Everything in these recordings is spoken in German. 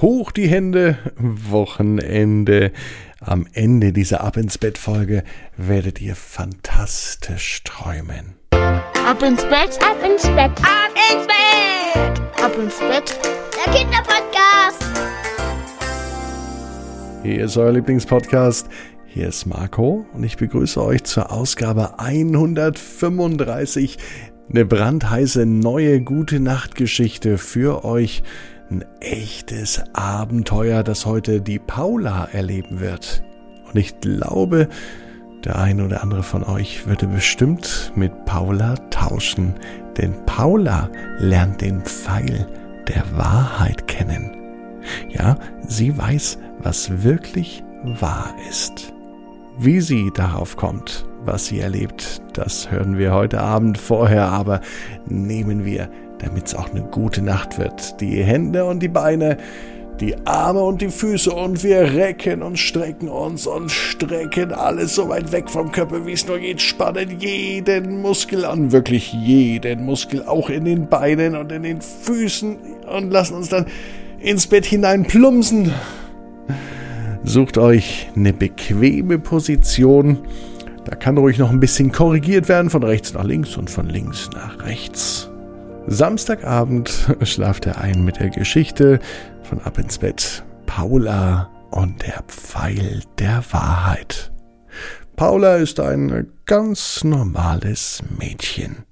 Hoch die Hände, Wochenende. Am Ende dieser Ab ins Bett Folge werdet ihr fantastisch träumen. Ab ins Bett, ab ins Bett, ab ins Bett, ab ins Bett. Der Kinderpodcast. Hier ist euer Lieblingspodcast. Hier ist Marco und ich begrüße euch zur Ausgabe 135. Eine brandheiße neue gute Nachtgeschichte für euch ein echtes Abenteuer, das heute die Paula erleben wird. Und ich glaube, der ein oder andere von euch würde bestimmt mit Paula tauschen, denn Paula lernt den Pfeil der Wahrheit kennen. Ja, sie weiß, was wirklich wahr ist. Wie sie darauf kommt, was sie erlebt, das hören wir heute Abend vorher, aber nehmen wir damit es auch eine gute Nacht wird. Die Hände und die Beine, die Arme und die Füße und wir recken und strecken uns und strecken alles so weit weg vom Körper, wie es nur geht, spannen jeden Muskel an, wirklich jeden Muskel, auch in den Beinen und in den Füßen und lassen uns dann ins Bett hinein plumpsen. Sucht euch eine bequeme Position. Da kann ruhig noch ein bisschen korrigiert werden, von rechts nach links und von links nach rechts. Samstagabend schlaft er ein mit der Geschichte von Ab ins Bett Paula und der Pfeil der Wahrheit. Paula ist ein ganz normales Mädchen.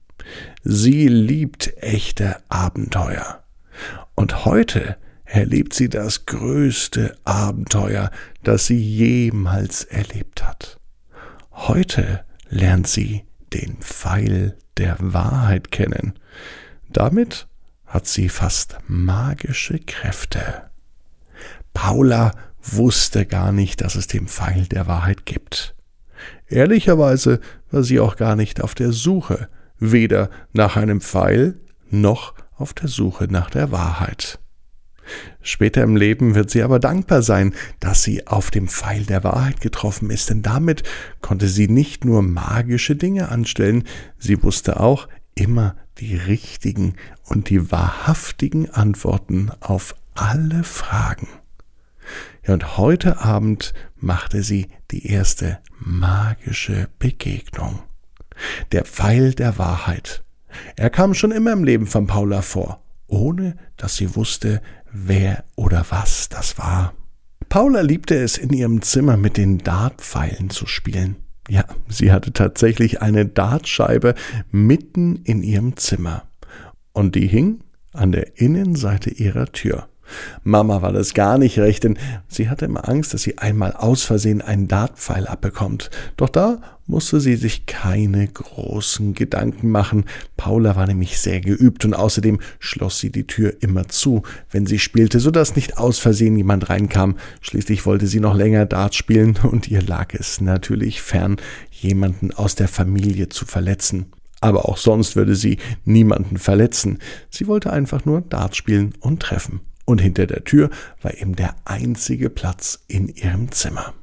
Sie liebt echte Abenteuer. Und heute erlebt sie das größte Abenteuer, das sie jemals erlebt hat. Heute lernt sie den Pfeil der Wahrheit kennen. Damit hat sie fast magische Kräfte. Paula wusste gar nicht, dass es den Pfeil der Wahrheit gibt. Ehrlicherweise war sie auch gar nicht auf der Suche, weder nach einem Pfeil noch auf der Suche nach der Wahrheit. Später im Leben wird sie aber dankbar sein, dass sie auf dem Pfeil der Wahrheit getroffen ist, denn damit konnte sie nicht nur magische Dinge anstellen, sie wusste auch immer die richtigen und die wahrhaftigen Antworten auf alle Fragen. Ja, und heute Abend machte sie die erste magische Begegnung. Der Pfeil der Wahrheit. Er kam schon immer im Leben von Paula vor, ohne dass sie wusste, wer oder was das war. Paula liebte es, in ihrem Zimmer mit den Dartpfeilen zu spielen. Ja, sie hatte tatsächlich eine Dartscheibe mitten in ihrem Zimmer. Und die hing an der Innenseite ihrer Tür. Mama war das gar nicht recht, denn sie hatte immer Angst, dass sie einmal aus Versehen einen Dartpfeil abbekommt. Doch da musste sie sich keine großen Gedanken machen. Paula war nämlich sehr geübt und außerdem schloss sie die Tür immer zu, wenn sie spielte, so dass nicht aus Versehen jemand reinkam. Schließlich wollte sie noch länger Dart spielen und ihr lag es natürlich fern, jemanden aus der Familie zu verletzen. Aber auch sonst würde sie niemanden verletzen. Sie wollte einfach nur Dart spielen und treffen und hinter der Tür war eben der einzige Platz in ihrem Zimmer.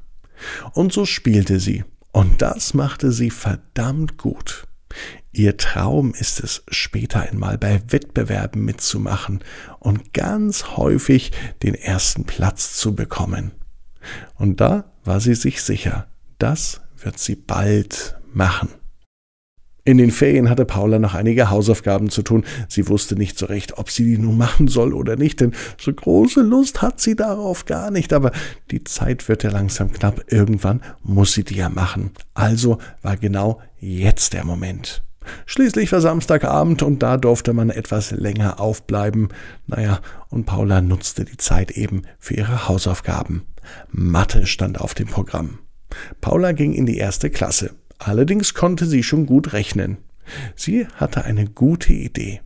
Und so spielte sie, und das machte sie verdammt gut. Ihr Traum ist es, später einmal bei Wettbewerben mitzumachen und ganz häufig den ersten Platz zu bekommen. Und da war sie sich sicher, das wird sie bald machen. In den Ferien hatte Paula noch einige Hausaufgaben zu tun. Sie wusste nicht so recht, ob sie die nun machen soll oder nicht, denn so große Lust hat sie darauf gar nicht. Aber die Zeit wird ja langsam knapp. Irgendwann muss sie die ja machen. Also war genau jetzt der Moment. Schließlich war Samstagabend und da durfte man etwas länger aufbleiben. Naja, und Paula nutzte die Zeit eben für ihre Hausaufgaben. Mathe stand auf dem Programm. Paula ging in die erste Klasse. Allerdings konnte sie schon gut rechnen. Sie hatte eine gute Idee.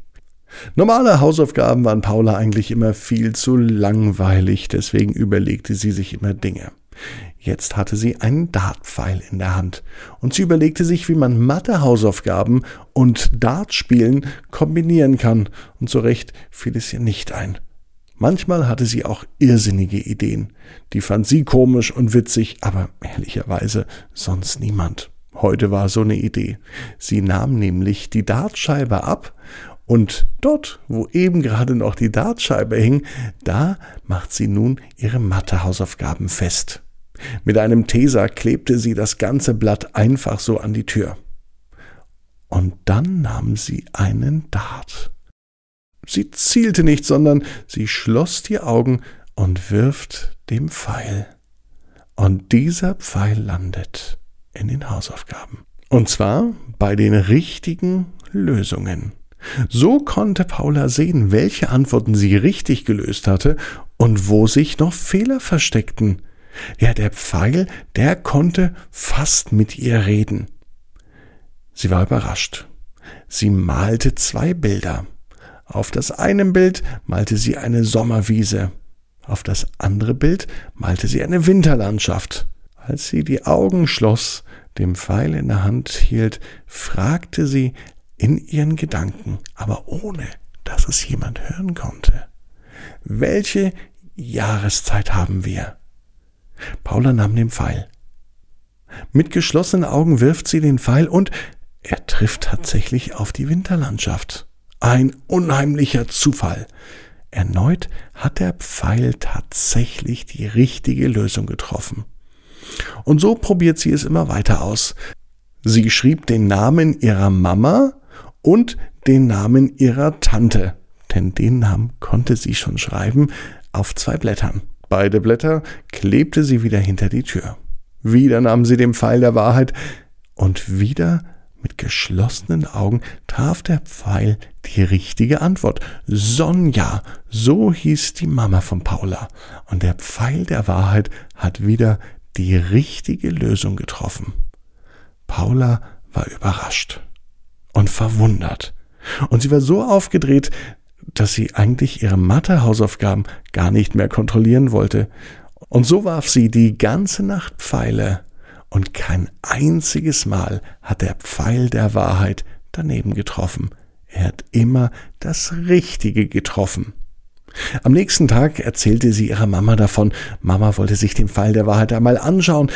Normale Hausaufgaben waren Paula eigentlich immer viel zu langweilig, deswegen überlegte sie sich immer Dinge. Jetzt hatte sie einen Dartpfeil in der Hand und sie überlegte sich, wie man Mathe-Hausaufgaben und Dartspielen kombinieren kann, und so recht fiel es ihr nicht ein. Manchmal hatte sie auch irrsinnige Ideen. Die fand sie komisch und witzig, aber ehrlicherweise sonst niemand. Heute war so eine Idee. Sie nahm nämlich die Dartscheibe ab Und dort, wo eben gerade noch die Dartscheibe hing, da macht sie nun ihre Mathehausaufgaben fest. Mit einem Teser klebte sie das ganze Blatt einfach so an die Tür. Und dann nahm sie einen Dart. Sie zielte nicht, sondern sie schloss die Augen und wirft dem Pfeil. Und dieser Pfeil landet in den Hausaufgaben. Und zwar bei den richtigen Lösungen. So konnte Paula sehen, welche Antworten sie richtig gelöst hatte und wo sich noch Fehler versteckten. Ja, der Pfeil, der konnte fast mit ihr reden. Sie war überrascht. Sie malte zwei Bilder. Auf das eine Bild malte sie eine Sommerwiese. Auf das andere Bild malte sie eine Winterlandschaft. Als sie die Augen schloss, dem Pfeil in der Hand hielt, fragte sie in ihren Gedanken, aber ohne dass es jemand hören konnte. Welche Jahreszeit haben wir? Paula nahm den Pfeil. Mit geschlossenen Augen wirft sie den Pfeil und er trifft tatsächlich auf die Winterlandschaft. Ein unheimlicher Zufall. Erneut hat der Pfeil tatsächlich die richtige Lösung getroffen. Und so probiert sie es immer weiter aus. Sie schrieb den Namen ihrer Mama und den Namen ihrer Tante, denn den Namen konnte sie schon schreiben, auf zwei Blättern. Beide Blätter klebte sie wieder hinter die Tür. Wieder nahm sie den Pfeil der Wahrheit und wieder mit geschlossenen Augen traf der Pfeil die richtige Antwort. Sonja, so hieß die Mama von Paula. Und der Pfeil der Wahrheit hat wieder die richtige Lösung getroffen. Paula war überrascht und verwundert. Und sie war so aufgedreht, dass sie eigentlich ihre Mathe-Hausaufgaben gar nicht mehr kontrollieren wollte. Und so warf sie die ganze Nacht Pfeile und kein einziges Mal hat der Pfeil der Wahrheit daneben getroffen. Er hat immer das Richtige getroffen. Am nächsten Tag erzählte sie ihrer Mama davon. Mama wollte sich den Pfeil der Wahrheit einmal anschauen.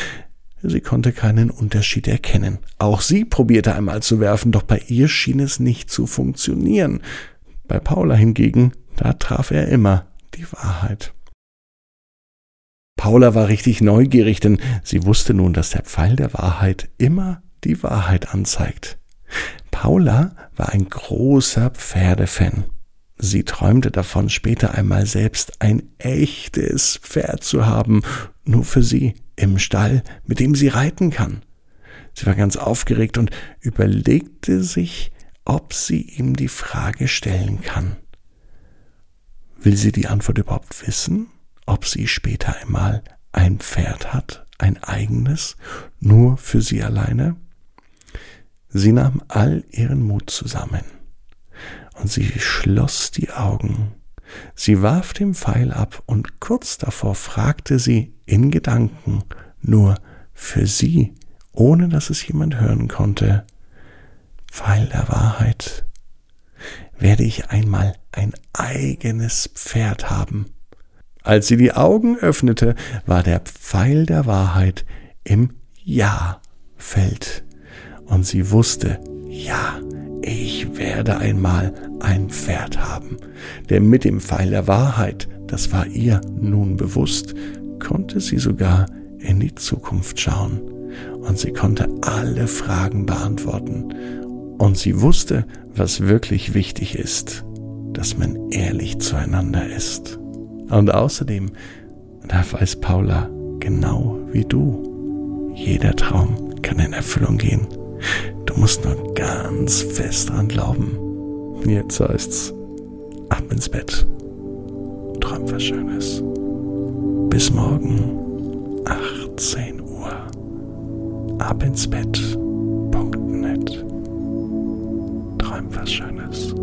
Sie konnte keinen Unterschied erkennen. Auch sie probierte einmal zu werfen, doch bei ihr schien es nicht zu funktionieren. Bei Paula hingegen, da traf er immer die Wahrheit. Paula war richtig neugierig, denn sie wusste nun, dass der Pfeil der Wahrheit immer die Wahrheit anzeigt. Paula war ein großer Pferdefan. Sie träumte davon, später einmal selbst ein echtes Pferd zu haben, nur für sie im Stall, mit dem sie reiten kann. Sie war ganz aufgeregt und überlegte sich, ob sie ihm die Frage stellen kann. Will sie die Antwort überhaupt wissen? ob sie später einmal ein Pferd hat, ein eigenes, nur für sie alleine? Sie nahm all ihren Mut zusammen und sie schloss die Augen. Sie warf den Pfeil ab und kurz davor fragte sie in Gedanken, nur für sie, ohne dass es jemand hören konnte, Pfeil der Wahrheit, werde ich einmal ein eigenes Pferd haben? Als sie die Augen öffnete, war der Pfeil der Wahrheit im Ja-Feld. Und sie wusste, ja, ich werde einmal ein Pferd haben. Denn mit dem Pfeil der Wahrheit, das war ihr nun bewusst, konnte sie sogar in die Zukunft schauen. Und sie konnte alle Fragen beantworten. Und sie wusste, was wirklich wichtig ist, dass man ehrlich zueinander ist. Und außerdem, da weiß Paula genau wie du, jeder Traum kann in Erfüllung gehen. Du musst nur ganz fest dran glauben. Jetzt heißt's, ab ins Bett. Träum was Schönes. Bis morgen, 18 Uhr. Ab ins Bett. Träum was Schönes.